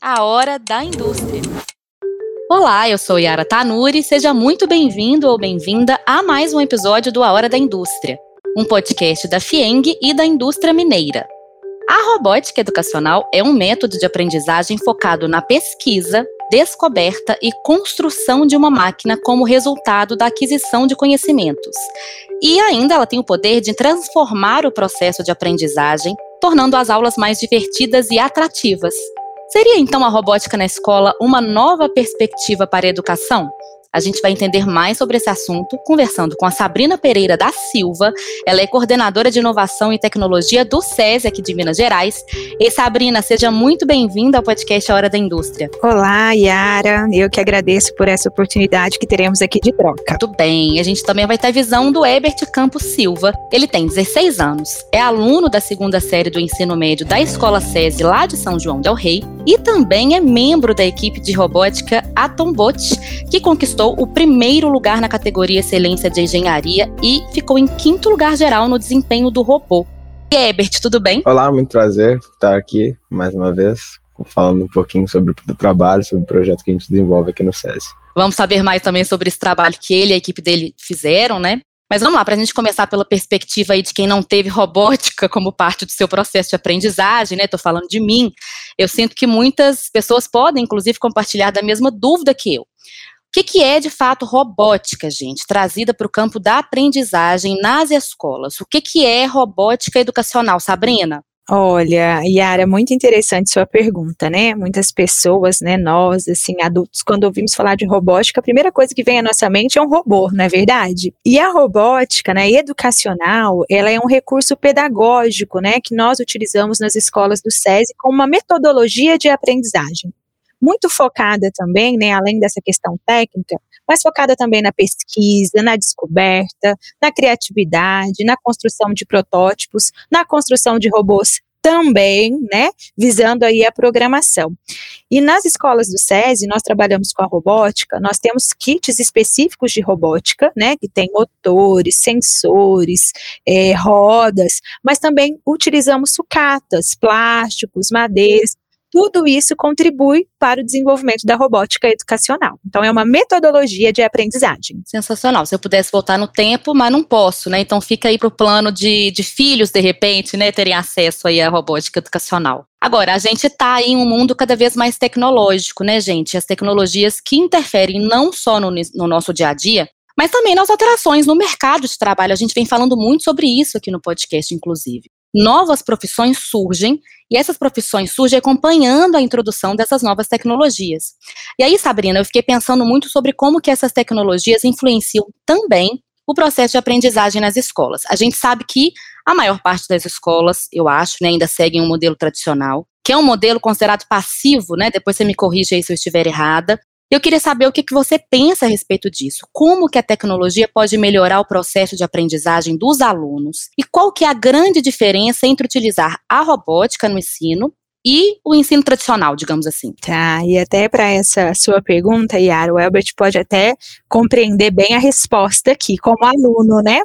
A Hora da Indústria. Olá, eu sou Yara Tanuri, seja muito bem-vindo ou bem-vinda a mais um episódio do A Hora da Indústria, um podcast da FIENG e da indústria mineira. A robótica educacional é um método de aprendizagem focado na pesquisa, descoberta e construção de uma máquina como resultado da aquisição de conhecimentos. E ainda ela tem o poder de transformar o processo de aprendizagem, tornando as aulas mais divertidas e atrativas, Seria então a robótica na escola uma nova perspectiva para a educação? A gente vai entender mais sobre esse assunto conversando com a Sabrina Pereira da Silva. Ela é coordenadora de inovação e tecnologia do SESI aqui de Minas Gerais. E Sabrina, seja muito bem-vinda ao podcast A Hora da Indústria. Olá, Yara. Eu que agradeço por essa oportunidade que teremos aqui de troca. Tudo bem. A gente também vai ter a visão do Ebert Campos Silva. Ele tem 16 anos, é aluno da segunda série do ensino médio da Escola SESI lá de São João del Rei e também é membro da equipe de robótica Atombot, que conquistou conquistou o primeiro lugar na categoria Excelência de Engenharia e ficou em quinto lugar geral no desempenho do robô. E Ebert, tudo bem? Olá, muito prazer estar aqui mais uma vez, falando um pouquinho sobre o trabalho, sobre o projeto que a gente desenvolve aqui no SESI. Vamos saber mais também sobre esse trabalho que ele e a equipe dele fizeram, né? Mas vamos lá, para a gente começar pela perspectiva aí de quem não teve robótica como parte do seu processo de aprendizagem, né? Estou falando de mim. Eu sinto que muitas pessoas podem, inclusive, compartilhar da mesma dúvida que eu. O que, que é de fato robótica, gente, trazida para o campo da aprendizagem nas escolas? O que, que é robótica educacional, Sabrina? Olha, Yara, muito interessante sua pergunta, né? Muitas pessoas, né, nós, assim, adultos, quando ouvimos falar de robótica, a primeira coisa que vem à nossa mente é um robô, não é verdade? E a robótica, né, educacional, ela é um recurso pedagógico, né, que nós utilizamos nas escolas do SESI como uma metodologia de aprendizagem muito focada também, né, além dessa questão técnica, mas focada também na pesquisa, na descoberta, na criatividade, na construção de protótipos, na construção de robôs também, né, visando aí a programação. E nas escolas do SESI, nós trabalhamos com a robótica, nós temos kits específicos de robótica, né, que tem motores, sensores, é, rodas, mas também utilizamos sucatas, plásticos, madeiras, tudo isso contribui para o desenvolvimento da robótica educacional. Então, é uma metodologia de aprendizagem. Sensacional. Se eu pudesse voltar no tempo, mas não posso, né? Então, fica aí para o plano de, de filhos, de repente, né, terem acesso aí à robótica educacional. Agora, a gente está em um mundo cada vez mais tecnológico, né, gente? As tecnologias que interferem não só no, no nosso dia a dia, mas também nas alterações no mercado de trabalho. A gente vem falando muito sobre isso aqui no podcast, inclusive novas profissões surgem e essas profissões surgem acompanhando a introdução dessas novas tecnologias. E aí, Sabrina, eu fiquei pensando muito sobre como que essas tecnologias influenciam também o processo de aprendizagem nas escolas. A gente sabe que a maior parte das escolas, eu acho, né, ainda seguem um modelo tradicional, que é um modelo considerado passivo, né? Depois você me corrige aí se eu estiver errada, eu queria saber o que, que você pensa a respeito disso. Como que a tecnologia pode melhorar o processo de aprendizagem dos alunos? E qual que é a grande diferença entre utilizar a robótica no ensino e o ensino tradicional, digamos assim. Tá, e até para essa sua pergunta, Yara, o Elbert pode até compreender bem a resposta aqui, como aluno, né?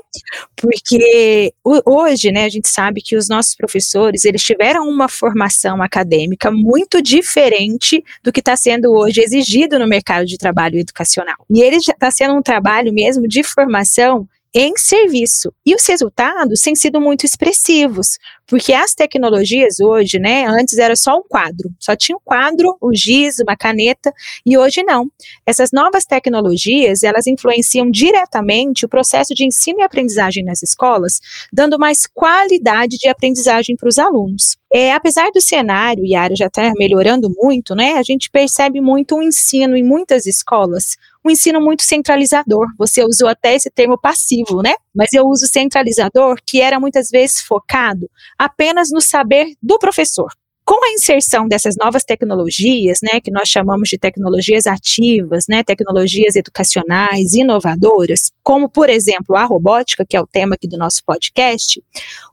Porque hoje, né, a gente sabe que os nossos professores, eles tiveram uma formação acadêmica muito diferente do que está sendo hoje exigido no mercado de trabalho educacional. E ele está sendo um trabalho mesmo de formação em serviço. E os resultados têm sido muito expressivos, porque as tecnologias hoje, né, antes era só um quadro, só tinha um quadro, um giz, uma caneta, e hoje não. Essas novas tecnologias, elas influenciam diretamente o processo de ensino e aprendizagem nas escolas, dando mais qualidade de aprendizagem para os alunos. É, apesar do cenário e a área já estar tá melhorando muito, né, a gente percebe muito um ensino em muitas escolas um ensino muito centralizador. Você usou até esse termo passivo, né? Mas eu uso centralizador, que era muitas vezes focado apenas no saber do professor. Com a inserção dessas novas tecnologias, né, que nós chamamos de tecnologias ativas, né, tecnologias educacionais inovadoras, como por exemplo a robótica, que é o tema aqui do nosso podcast,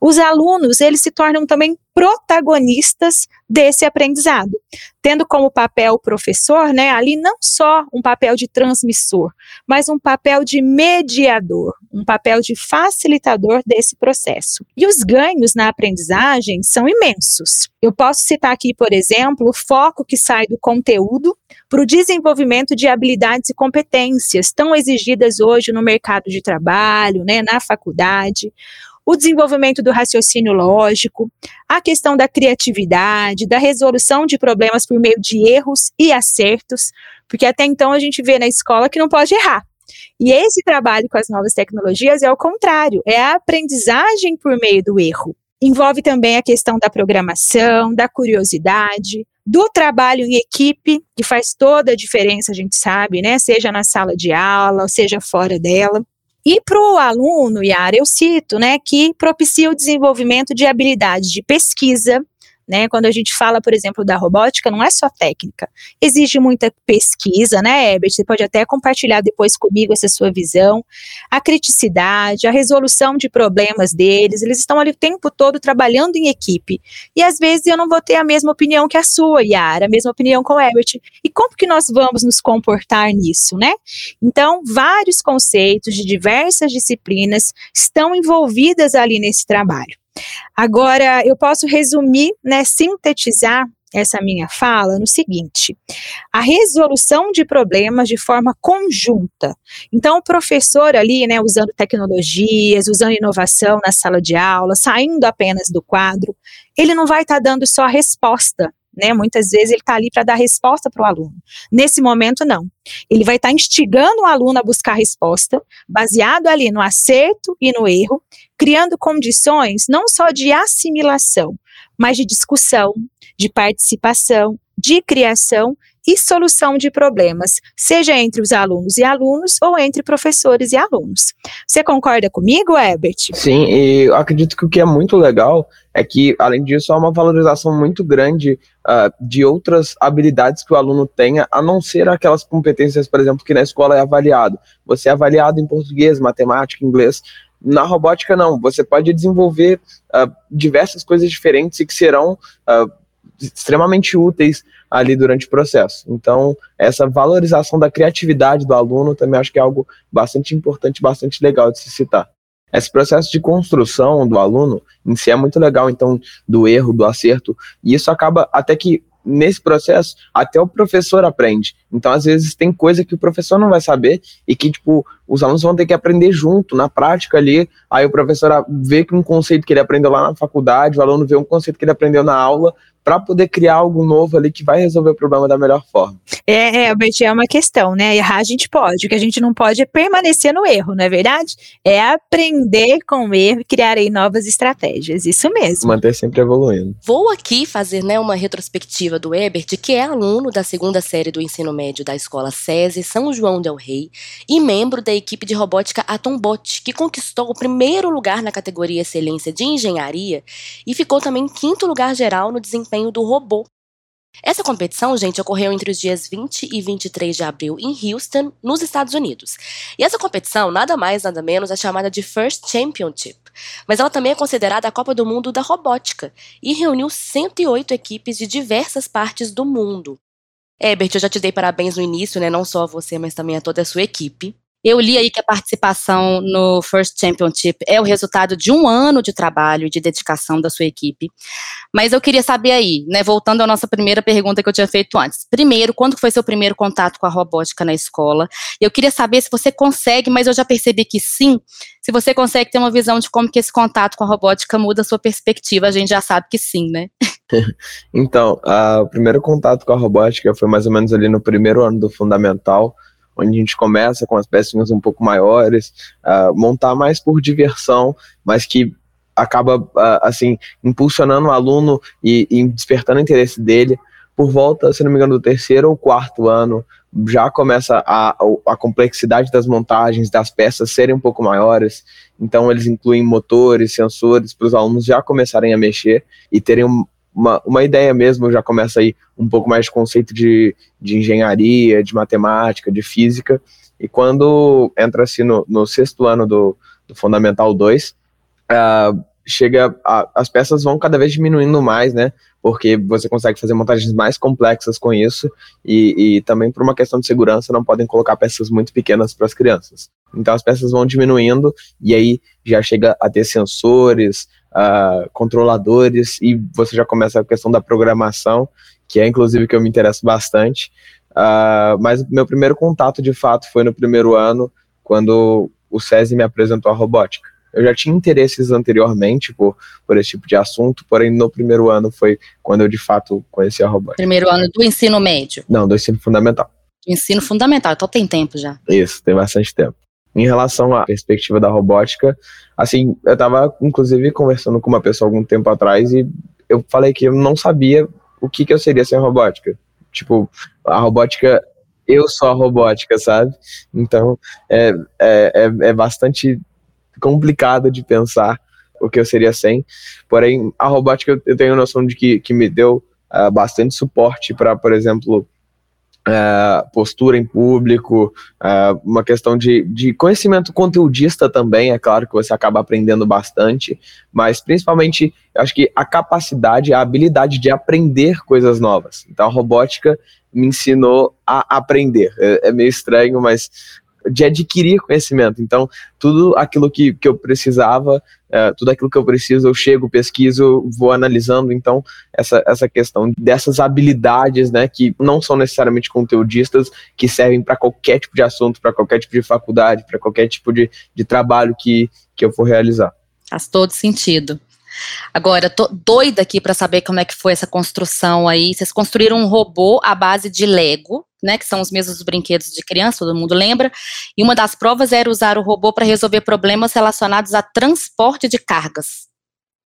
os alunos eles se tornam também protagonistas desse aprendizado, tendo como papel o professor, né, ali não só um papel de transmissor, mas um papel de mediador, um papel de facilitador desse processo. E os ganhos na aprendizagem são imensos. Eu posso citar aqui, por exemplo, o foco que sai do conteúdo para o desenvolvimento de habilidades e competências tão exigidas hoje no mercado de trabalho, né, na faculdade o desenvolvimento do raciocínio lógico, a questão da criatividade, da resolução de problemas por meio de erros e acertos, porque até então a gente vê na escola que não pode errar. E esse trabalho com as novas tecnologias é o contrário, é a aprendizagem por meio do erro. Envolve também a questão da programação, da curiosidade, do trabalho em equipe, que faz toda a diferença, a gente sabe, né? Seja na sala de aula, seja fora dela. E para o aluno, Yara, eu cito, né, que propicia o desenvolvimento de habilidades de pesquisa, né? Quando a gente fala, por exemplo, da robótica, não é só técnica. Exige muita pesquisa, né, Herbert? Você pode até compartilhar depois comigo essa sua visão. A criticidade, a resolução de problemas deles, eles estão ali o tempo todo trabalhando em equipe. E às vezes eu não vou ter a mesma opinião que a sua, Yara, a mesma opinião com o Herbert. E como que nós vamos nos comportar nisso, né? Então, vários conceitos de diversas disciplinas estão envolvidas ali nesse trabalho. Agora, eu posso resumir, né, sintetizar essa minha fala no seguinte: a resolução de problemas de forma conjunta. Então, o professor ali, né, usando tecnologias, usando inovação na sala de aula, saindo apenas do quadro, ele não vai estar tá dando só a resposta. Né, muitas vezes ele está ali para dar resposta para o aluno. Nesse momento, não. Ele vai estar tá instigando o aluno a buscar resposta, baseado ali no acerto e no erro, criando condições não só de assimilação, mas de discussão, de participação, de criação e solução de problemas, seja entre os alunos e alunos ou entre professores e alunos. Você concorda comigo, Herbert? Sim, e eu acredito que o que é muito legal é que, além disso, há uma valorização muito grande uh, de outras habilidades que o aluno tenha, a não ser aquelas competências, por exemplo, que na escola é avaliado. Você é avaliado em português, matemática, inglês, na robótica, não. Você pode desenvolver uh, diversas coisas diferentes e que serão uh, extremamente úteis ali durante o processo. Então, essa valorização da criatividade do aluno também acho que é algo bastante importante, bastante legal de se citar. Esse processo de construção do aluno em si é muito legal, então, do erro, do acerto, e isso acaba até que nesse processo, até o professor aprende. Então, às vezes, tem coisa que o professor não vai saber e que, tipo, os alunos vão ter que aprender junto, na prática ali. Aí o professor vê que um conceito que ele aprendeu lá na faculdade, o aluno vê um conceito que ele aprendeu na aula, para poder criar algo novo ali que vai resolver o problema da melhor forma. É, é, é uma questão, né? Errar a gente pode, o que a gente não pode é permanecer no erro, não é verdade? É aprender com o erro e criar aí novas estratégias, isso mesmo. Manter sempre evoluindo. Vou aqui fazer né, uma retrospectiva do Ebert, que é aluno da segunda série do ensino médio da escola SESI São João del Rei e membro da equipe de robótica Atombot, que conquistou o primeiro lugar na categoria Excelência de Engenharia e ficou também em quinto lugar geral no desempenho desempenho do robô. Essa competição, gente, ocorreu entre os dias 20 e 23 de abril em Houston, nos Estados Unidos. E essa competição, nada mais, nada menos, é chamada de First Championship. Mas ela também é considerada a Copa do Mundo da Robótica e reuniu 108 equipes de diversas partes do mundo. Herbert, eu já te dei parabéns no início, né? Não só a você, mas também a toda a sua equipe. Eu li aí que a participação no First Championship é o resultado de um ano de trabalho e de dedicação da sua equipe. Mas eu queria saber aí, né, voltando à nossa primeira pergunta que eu tinha feito antes. Primeiro, quando foi seu primeiro contato com a robótica na escola? Eu queria saber se você consegue, mas eu já percebi que sim, se você consegue ter uma visão de como que esse contato com a robótica muda a sua perspectiva, a gente já sabe que sim, né? então, o primeiro contato com a robótica foi mais ou menos ali no primeiro ano do fundamental, onde a gente começa com as pecinhas um pouco maiores, uh, montar mais por diversão, mas que acaba, uh, assim, impulsionando o aluno e, e despertando o interesse dele. Por volta, se não me engano, do terceiro ou quarto ano, já começa a, a complexidade das montagens, das peças serem um pouco maiores. Então, eles incluem motores, sensores, para os alunos já começarem a mexer e terem um, uma, uma ideia mesmo, já começa aí um pouco mais de conceito de, de engenharia, de matemática, de física, e quando entra assim no, no sexto ano do, do Fundamental 2, uh, chega, a, as peças vão cada vez diminuindo mais, né? Porque você consegue fazer montagens mais complexas com isso e, e também por uma questão de segurança não podem colocar peças muito pequenas para as crianças. Então as peças vão diminuindo e aí já chega a ter sensores, uh, controladores e você já começa a questão da programação, que é inclusive que eu me interesso bastante. Uh, mas meu primeiro contato de fato foi no primeiro ano, quando o SESI me apresentou a robótica. Eu já tinha interesses anteriormente por, por esse tipo de assunto, porém no primeiro ano foi quando eu de fato conheci a robótica. Primeiro ano do ensino médio? Não, do ensino fundamental. Do ensino fundamental, então tem tempo já. Isso, tem bastante tempo. Em relação à perspectiva da robótica, assim, eu estava inclusive conversando com uma pessoa algum tempo atrás e eu falei que eu não sabia o que, que eu seria sem a robótica. Tipo, a robótica, eu sou a robótica, sabe? Então, é, é, é, é bastante complicado de pensar o que eu seria sem. Porém, a robótica eu tenho noção de que, que me deu uh, bastante suporte para, por exemplo, Uh, postura em público, uh, uma questão de, de conhecimento conteudista também, é claro que você acaba aprendendo bastante, mas principalmente acho que a capacidade, a habilidade de aprender coisas novas. Então a robótica me ensinou a aprender. É, é meio estranho, mas de adquirir conhecimento. Então, tudo aquilo que, que eu precisava, é, tudo aquilo que eu preciso, eu chego, pesquiso, vou analisando. Então, essa, essa questão dessas habilidades, né, que não são necessariamente conteudistas, que servem para qualquer tipo de assunto, para qualquer tipo de faculdade, para qualquer tipo de, de trabalho que, que eu for realizar. Faz todo sentido. Agora, tô doida aqui para saber como é que foi essa construção aí. Vocês construíram um robô à base de Lego, né, que são os mesmos brinquedos de criança, todo mundo lembra. E uma das provas era usar o robô para resolver problemas relacionados a transporte de cargas.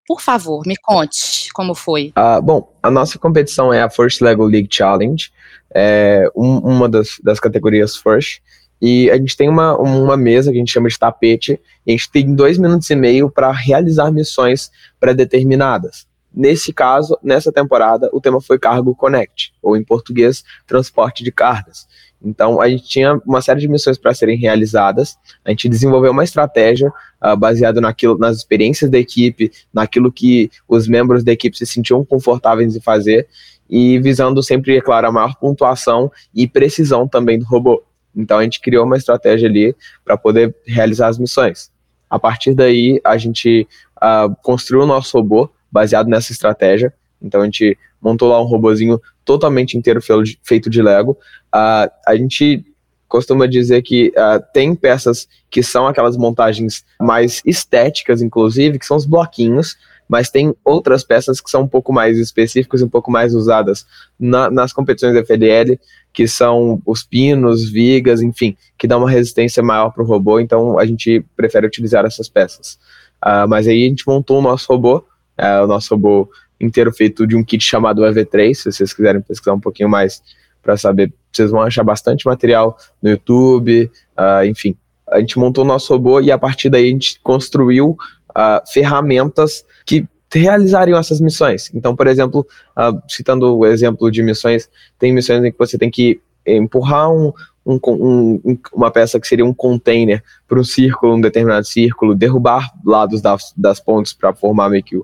Por favor, me conte como foi. Uh, bom, a nossa competição é a First Lego League Challenge, é um, uma das, das categorias First. E a gente tem uma, uma mesa que a gente chama de tapete, e a gente tem dois minutos e meio para realizar missões pré-determinadas. Nesse caso, nessa temporada, o tema foi Cargo Connect, ou em português, transporte de cargas. Então, a gente tinha uma série de missões para serem realizadas. A gente desenvolveu uma estratégia uh, baseada naquilo, nas experiências da equipe, naquilo que os membros da equipe se sentiam confortáveis em fazer, e visando sempre, é claro, a maior pontuação e precisão também do robô. Então a gente criou uma estratégia ali para poder realizar as missões. A partir daí, a gente uh, construiu o nosso robô baseado nessa estratégia. Então a gente montou lá um robozinho totalmente inteiro feito de Lego. Uh, a gente costuma dizer que uh, tem peças que são aquelas montagens mais estéticas, inclusive, que são os bloquinhos, mas tem outras peças que são um pouco mais específicas, um pouco mais usadas na, nas competições FLL, que são os pinos, vigas, enfim, que dá uma resistência maior para o robô, então a gente prefere utilizar essas peças. Uh, mas aí a gente montou o nosso robô, uh, o nosso robô inteiro feito de um kit chamado EV3, se vocês quiserem pesquisar um pouquinho mais para saber, vocês vão achar bastante material no YouTube, uh, enfim. A gente montou o nosso robô e a partir daí a gente construiu uh, ferramentas que realizariam essas missões. Então, por exemplo, uh, citando o exemplo de missões, tem missões em que você tem que empurrar um, um, um, uma peça que seria um container para um círculo, um determinado círculo, derrubar lados das, das pontes para formar meio que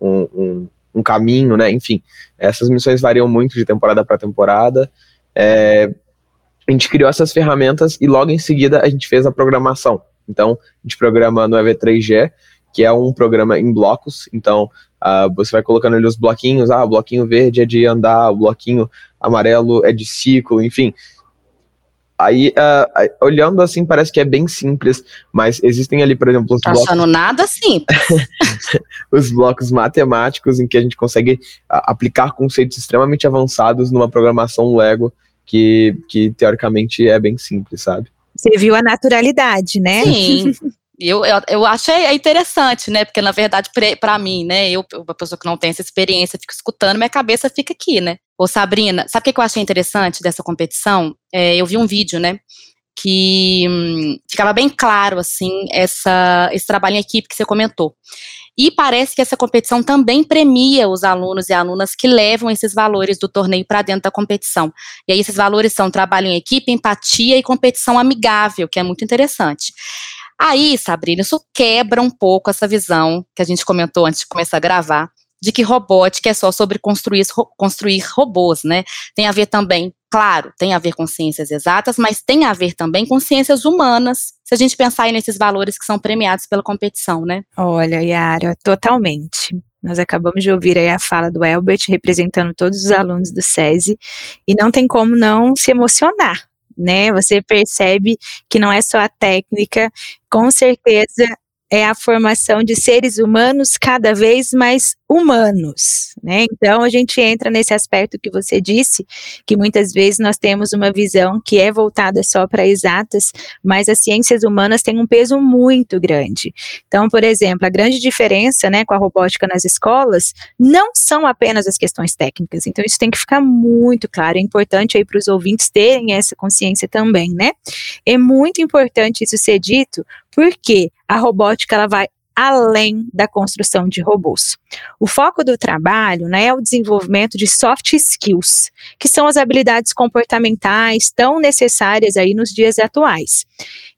um, um, caminho, né? Enfim, essas missões variam muito de temporada para temporada. É, a gente criou essas ferramentas e logo em seguida a gente fez a programação. Então, a gente programa no EV3G que é um programa em blocos. Então, uh, você vai colocando ali os bloquinhos. Ah, o bloquinho verde é de andar, o bloquinho amarelo é de ciclo, enfim. Aí, uh, olhando assim, parece que é bem simples, mas existem ali, por exemplo, os tá blocos. achando nada simples. os blocos matemáticos em que a gente consegue uh, aplicar conceitos extremamente avançados numa programação Lego que, que teoricamente é bem simples, sabe? Você viu a naturalidade, né? Sim. Eu, eu, eu achei interessante, né? Porque, na verdade, para mim, né? Eu, uma pessoa que não tem essa experiência, fico escutando, minha cabeça fica aqui, né? Ô, Sabrina, sabe o que eu achei interessante dessa competição? É, eu vi um vídeo, né? Que hum, ficava bem claro, assim, essa, esse trabalho em equipe que você comentou. E parece que essa competição também premia os alunos e alunas que levam esses valores do torneio para dentro da competição. E aí, esses valores são trabalho em equipe, empatia e competição amigável, que é muito interessante. Aí, Sabrina, isso quebra um pouco essa visão que a gente comentou antes de começar a gravar, de que robótica é só sobre construir, construir robôs, né? Tem a ver também, claro, tem a ver com ciências exatas, mas tem a ver também com ciências humanas, se a gente pensar aí nesses valores que são premiados pela competição, né? Olha, Yara, totalmente. Nós acabamos de ouvir aí a fala do Elbert, representando todos os alunos do SESI, e não tem como não se emocionar, né? Você percebe que não é só a técnica, com certeza é a formação de seres humanos cada vez mais humanos, né? Então a gente entra nesse aspecto que você disse, que muitas vezes nós temos uma visão que é voltada só para exatas, mas as ciências humanas têm um peso muito grande. Então, por exemplo, a grande diferença, né, com a robótica nas escolas não são apenas as questões técnicas. Então isso tem que ficar muito claro. É importante aí para os ouvintes terem essa consciência também, né? É muito importante isso ser dito, porque a robótica ela vai além da construção de robôs. O foco do trabalho né, é o desenvolvimento de soft skills, que são as habilidades comportamentais tão necessárias aí nos dias atuais.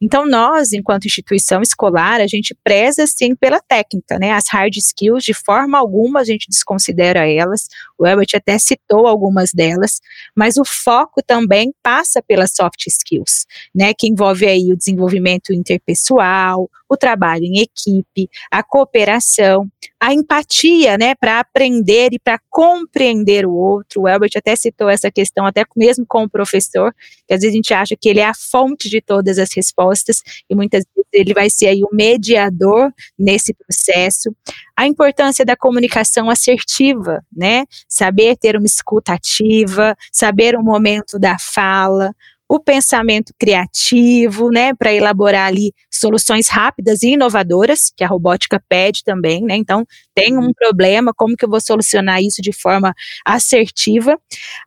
Então, nós, enquanto instituição escolar, a gente preza sim pela técnica, né? As hard skills, de forma alguma, a gente desconsidera elas. O Elbert até citou algumas delas, mas o foco também passa pelas soft skills, né? Que envolve aí o desenvolvimento interpessoal, o trabalho em equipe, a cooperação, a empatia, né, para aprender e para compreender o outro. O Elbert até citou essa questão, até mesmo com o professor, que às vezes a gente acha que ele é a fonte de todas as respostas e muitas vezes ele vai ser aí o mediador nesse processo. A importância da comunicação assertiva, né, saber ter uma escuta ativa, saber o momento da fala, o pensamento criativo, né, para elaborar ali soluções rápidas e inovadoras, que a robótica pede também, né? Então, tem um uhum. problema, como que eu vou solucionar isso de forma assertiva?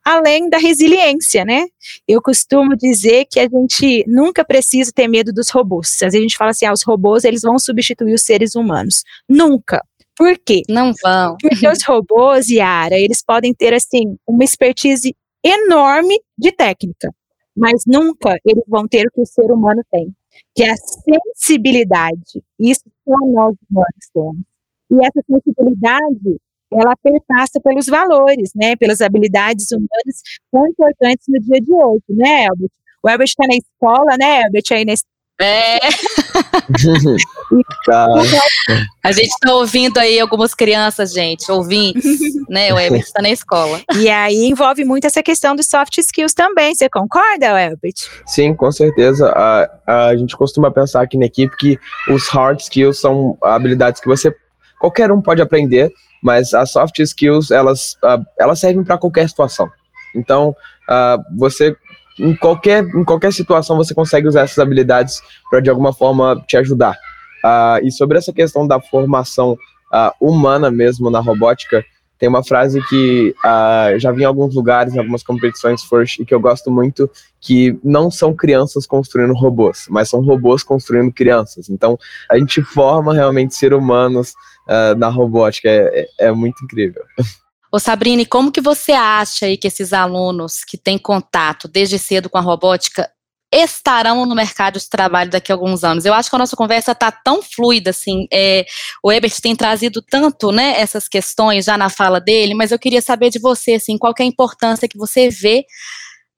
Além da resiliência, né? Eu costumo dizer que a gente nunca precisa ter medo dos robôs. Às vezes a gente fala assim, ah, os robôs, eles vão substituir os seres humanos. Nunca. Por quê? Não vão. Porque os robôs, Yara, eles podem ter, assim, uma expertise enorme de técnica mas nunca eles vão ter o que o ser humano tem, que é a sensibilidade. Isso só nós humanos temos. E essa sensibilidade, ela perpassa pelos valores, né, pelas habilidades humanas tão importantes no dia de hoje, né, Elbert? O Elbert está na escola, né, Elbert, aí nesse é. Tá. A gente está ouvindo aí algumas crianças, gente, ouvintes, né? O Elbert está na escola. E aí envolve muito essa questão dos soft skills também. Você concorda, Elbert? Sim, com certeza. A, a gente costuma pensar aqui na equipe que os hard skills são habilidades que você qualquer um pode aprender, mas as soft skills elas, uh, elas servem para qualquer situação. Então, uh, você em qualquer, em qualquer situação você consegue usar essas habilidades para de alguma forma te ajudar. Uh, e sobre essa questão da formação uh, humana mesmo na robótica, tem uma frase que uh, já vi em alguns lugares, em algumas competições First, e que eu gosto muito, que não são crianças construindo robôs, mas são robôs construindo crianças. Então, a gente forma realmente ser humanos na robótica, é, é, é muito incrível. Ô Sabrine, como que você acha aí que esses alunos que têm contato desde cedo com a robótica estarão no mercado de trabalho daqui a alguns anos? Eu acho que a nossa conversa está tão fluida, assim, é, o Ebert tem trazido tanto, né, essas questões já na fala dele, mas eu queria saber de você, assim, qual é a importância que você vê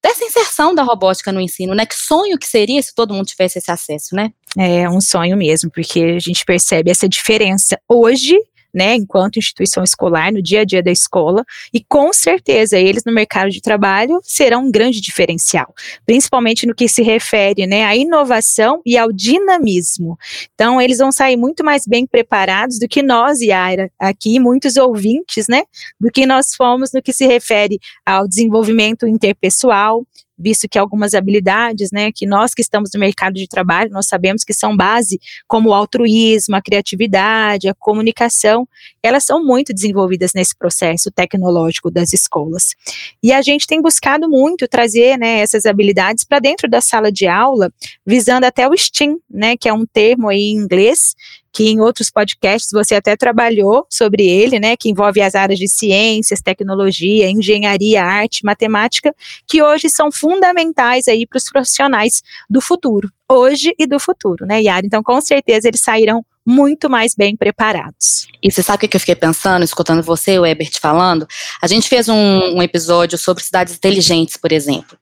dessa inserção da robótica no ensino, né? Que sonho que seria se todo mundo tivesse esse acesso, né? É um sonho mesmo, porque a gente percebe essa diferença hoje né, enquanto instituição escolar, no dia a dia da escola, e com certeza eles no mercado de trabalho serão um grande diferencial, principalmente no que se refere, né, à inovação e ao dinamismo. Então, eles vão sair muito mais bem preparados do que nós, Yara, aqui, muitos ouvintes, né, do que nós fomos no que se refere ao desenvolvimento interpessoal, visto que algumas habilidades, né, que nós que estamos no mercado de trabalho, nós sabemos que são base, como o altruísmo, a criatividade, a comunicação, elas são muito desenvolvidas nesse processo tecnológico das escolas. E a gente tem buscado muito trazer, né, essas habilidades para dentro da sala de aula, visando até o STEAM, né, que é um termo aí em inglês, que em outros podcasts você até trabalhou sobre ele, né, que envolve as áreas de ciências, tecnologia, engenharia, arte, matemática, que hoje são fundamentais aí para os profissionais do futuro, hoje e do futuro, né, Yara? Então, com certeza eles sairão muito mais bem preparados. E você sabe o que eu fiquei pensando, escutando você, o Ebert, falando? A gente fez um, um episódio sobre cidades inteligentes, por exemplo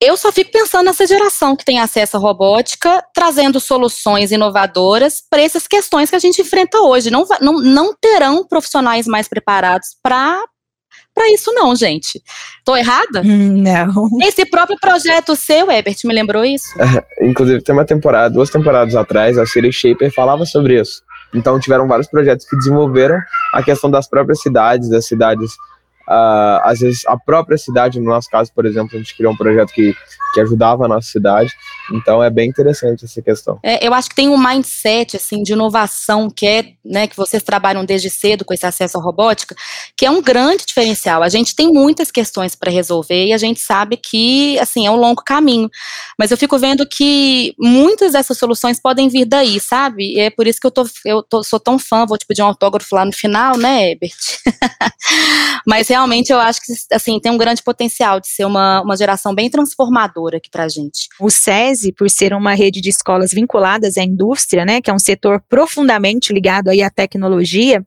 eu só fico pensando nessa geração que tem acesso à robótica, trazendo soluções inovadoras para essas questões que a gente enfrenta hoje. Não, não, não terão profissionais mais preparados para para isso não, gente. Tô errada? Hum, não. Esse próprio projeto seu, Ebert, me lembrou isso? É, inclusive, tem uma temporada, duas temporadas atrás, a Siri Shaper falava sobre isso. Então, tiveram vários projetos que desenvolveram a questão das próprias cidades, das cidades Uh, às vezes a própria cidade, no nosso caso, por exemplo, a gente criou um projeto que, que ajudava a nossa cidade, então é bem interessante essa questão. É, eu acho que tem um mindset assim de inovação que é, né, que vocês trabalham desde cedo com esse acesso à robótica, que é um grande diferencial. A gente tem muitas questões para resolver e a gente sabe que assim é um longo caminho, mas eu fico vendo que muitas dessas soluções podem vir daí, sabe? E é por isso que eu tô, eu tô, sou tão fã, vou te pedir um autógrafo lá no final, né, Ebert? mas realmente eu acho que assim tem um grande potencial de ser uma, uma geração bem transformadora aqui para a gente. O SESI, por ser uma rede de escolas vinculadas à indústria, né, que é um setor profundamente ligado aí à tecnologia,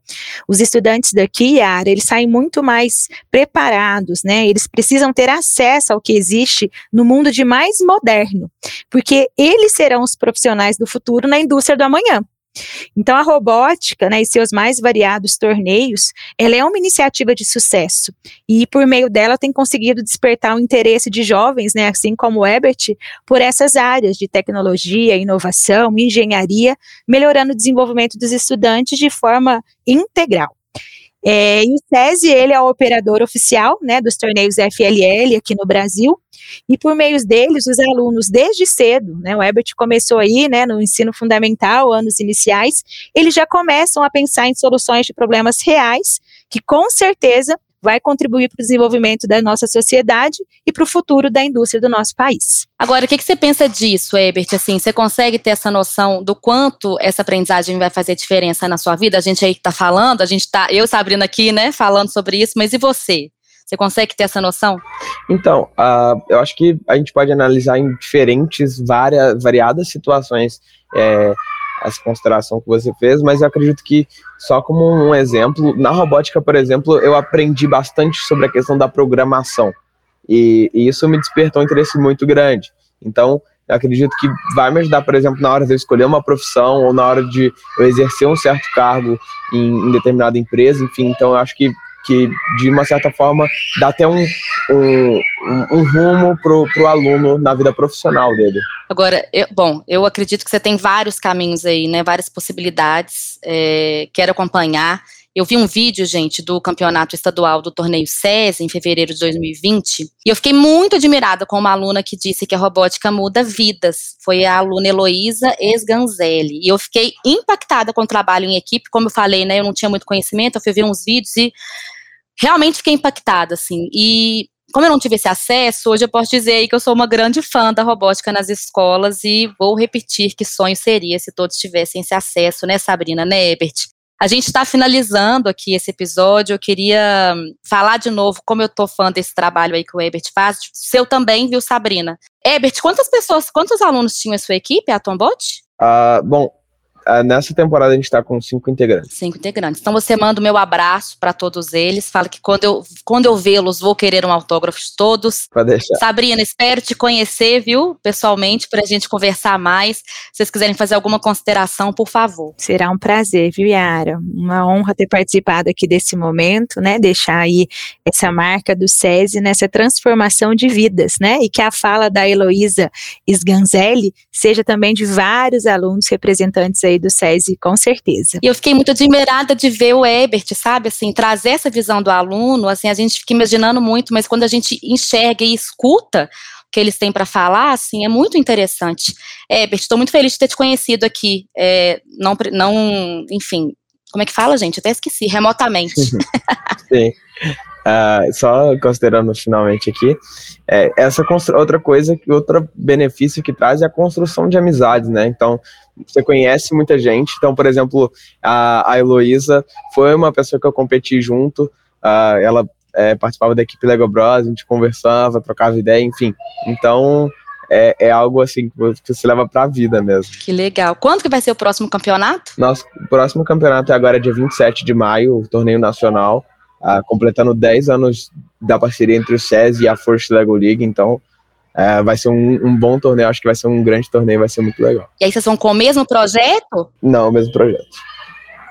os estudantes daqui, Yara, eles saem muito mais preparados, né? Eles precisam ter acesso ao que existe no mundo de mais moderno, porque eles serão os profissionais do futuro na indústria do amanhã. Então, a robótica né, e seus mais variados torneios, ela é uma iniciativa de sucesso e, por meio dela, tem conseguido despertar o interesse de jovens, né, assim como o Ebert, por essas áreas de tecnologia, inovação, engenharia, melhorando o desenvolvimento dos estudantes de forma integral. É, e o SESI, ele é o operador oficial né, dos torneios FLL aqui no Brasil, e por meio deles, os alunos, desde cedo, né, o Herbert começou aí, né, no ensino fundamental, anos iniciais, eles já começam a pensar em soluções de problemas reais, que com certeza vai contribuir para o desenvolvimento da nossa sociedade e para o futuro da indústria do nosso país. Agora, o que, que você pensa disso, Ebert? Assim, você consegue ter essa noção do quanto essa aprendizagem vai fazer diferença na sua vida? A gente aí que está falando, a gente está, eu, Sabrina, aqui, né, falando sobre isso, mas e você? Você consegue ter essa noção? Então, uh, eu acho que a gente pode analisar em diferentes, várias, variadas situações é, essa consideração que você fez, mas eu acredito que, só como um exemplo, na robótica, por exemplo, eu aprendi bastante sobre a questão da programação. E, e isso me despertou um interesse muito grande. Então, eu acredito que vai me ajudar, por exemplo, na hora de eu escolher uma profissão ou na hora de eu exercer um certo cargo em, em determinada empresa, enfim. Então, eu acho que que de uma certa forma dá até um, um, um rumo pro, pro aluno na vida profissional dele. Agora, eu, bom, eu acredito que você tem vários caminhos aí, né, várias possibilidades, é, quero acompanhar. Eu vi um vídeo, gente, do campeonato estadual do torneio SES em fevereiro de 2020, e eu fiquei muito admirada com uma aluna que disse que a robótica muda vidas. Foi a aluna Heloísa Esganzelli. E eu fiquei impactada com o trabalho em equipe, como eu falei, né? Eu não tinha muito conhecimento, eu fui ver uns vídeos e realmente fiquei impactada, assim. E como eu não tive esse acesso, hoje eu posso dizer que eu sou uma grande fã da robótica nas escolas e vou repetir que sonho seria se todos tivessem esse acesso, né, Sabrina, né, Ebert? A gente está finalizando aqui esse episódio. Eu queria hum, falar de novo como eu tô fã desse trabalho aí que o Ebert faz. Seu também, viu, Sabrina? Ebert, quantas pessoas, quantos alunos tinham a sua equipe, a Tombot? Uh, bom, nessa temporada a gente está com cinco integrantes. Cinco integrantes. Então você manda o meu abraço para todos eles. Fala que quando eu, quando eu vê-los, vou querer um autógrafo de todos. Pode deixar. Sabrina, espero te conhecer, viu, pessoalmente, para a gente conversar mais. Se vocês quiserem fazer alguma consideração, por favor. Será um prazer, viu, Yara? Uma honra ter participado aqui desse momento, né? Deixar aí essa marca do SESI nessa transformação de vidas, né? E que a fala da Heloísa Sganzelli seja também de vários alunos representantes aí do SESI, com certeza. E eu fiquei muito admirada de ver o Ebert, sabe, assim, trazer essa visão do aluno, assim, a gente fica imaginando muito, mas quando a gente enxerga e escuta o que eles têm para falar, assim, é muito interessante. Ebert, estou muito feliz de ter te conhecido aqui, é, não, não, enfim, como é que fala, gente? Até esqueci, remotamente. Sim. Uh, só considerando finalmente aqui, é, essa outra coisa, que outro benefício que traz é a construção de amizades, né? Então, você conhece muita gente. Então, por exemplo, a, a Heloísa foi uma pessoa que eu competi junto. Uh, ela é, participava da equipe Lego Bros, a gente conversava, trocava ideia, enfim. Então, é, é algo assim que você leva para a vida mesmo. Que legal. Quando que vai ser o próximo campeonato? Nosso próximo campeonato é agora dia 27 de maio, o torneio nacional, uh, completando 10 anos da parceria entre o SES e a Force Lego League, então é, vai ser um, um, bom torneio, acho que vai ser um grande torneio, vai ser muito legal. E aí vocês vão com o mesmo projeto? Não, o mesmo projeto.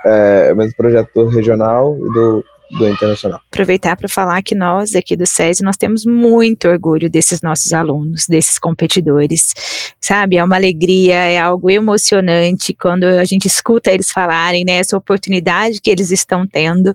É, o mesmo projeto do regional e do, do internacional. Aproveitar para falar que nós aqui do SESI, nós temos muito orgulho desses nossos alunos, desses competidores, sabe? É uma alegria, é algo emocionante quando a gente escuta eles falarem, né? Essa oportunidade que eles estão tendo.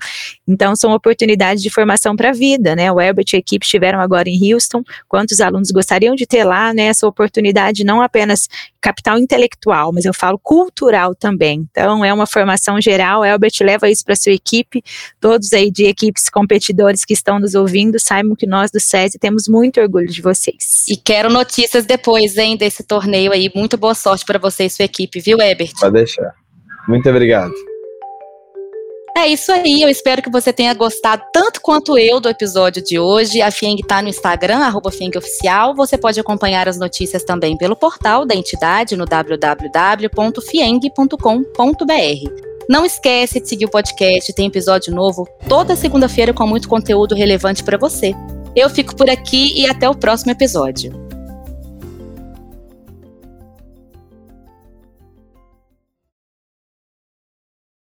Então, são oportunidades de formação para a vida, né? O Herbert e a equipe estiveram agora em Houston. Quantos alunos gostariam de ter lá, né? Essa oportunidade não apenas capital intelectual, mas eu falo cultural também. Então, é uma formação geral. O Herbert leva isso para sua equipe, todos aí de equipes competidores que estão nos ouvindo, saibam que nós do SESI temos muito orgulho de vocês. E quero notícias depois, hein, desse torneio aí. Muito boa sorte para você e sua equipe, viu, Ebert? Pode deixar. Muito obrigado. É isso aí, eu espero que você tenha gostado tanto quanto eu do episódio de hoje. A Fieng está no Instagram, arroba Oficial. Você pode acompanhar as notícias também pelo portal da entidade no www.fieng.com.br. Não esquece de seguir o podcast, tem episódio novo toda segunda-feira com muito conteúdo relevante para você. Eu fico por aqui e até o próximo episódio.